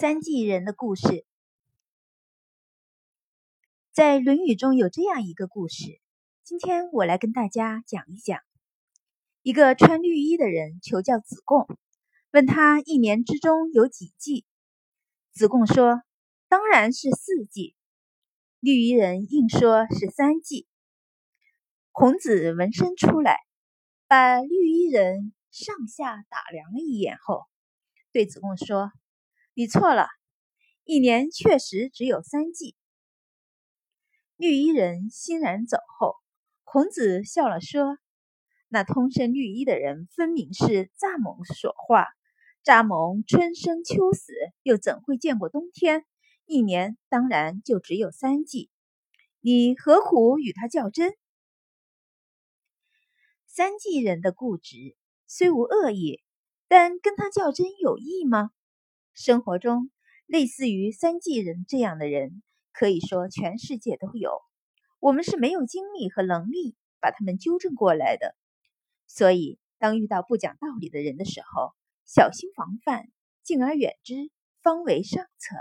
三季人的故事，在《论语》中有这样一个故事，今天我来跟大家讲一讲。一个穿绿衣的人求教子贡，问他一年之中有几季？子贡说：“当然是四季。”绿衣人硬说是三季。孔子闻声出来，把绿衣人上下打量了一眼后，对子贡说。你错了，一年确实只有三季。绿衣人欣然走后，孔子笑了说：“那通身绿衣的人，分明是蚱蜢所化。蚱蜢春生秋死，又怎会见过冬天？一年当然就只有三季。你何苦与他较真？”三季人的固执虽无恶意，但跟他较真有益吗？生活中，类似于三季人这样的人，可以说全世界都有。我们是没有精力和能力把他们纠正过来的。所以，当遇到不讲道理的人的时候，小心防范，敬而远之，方为上策。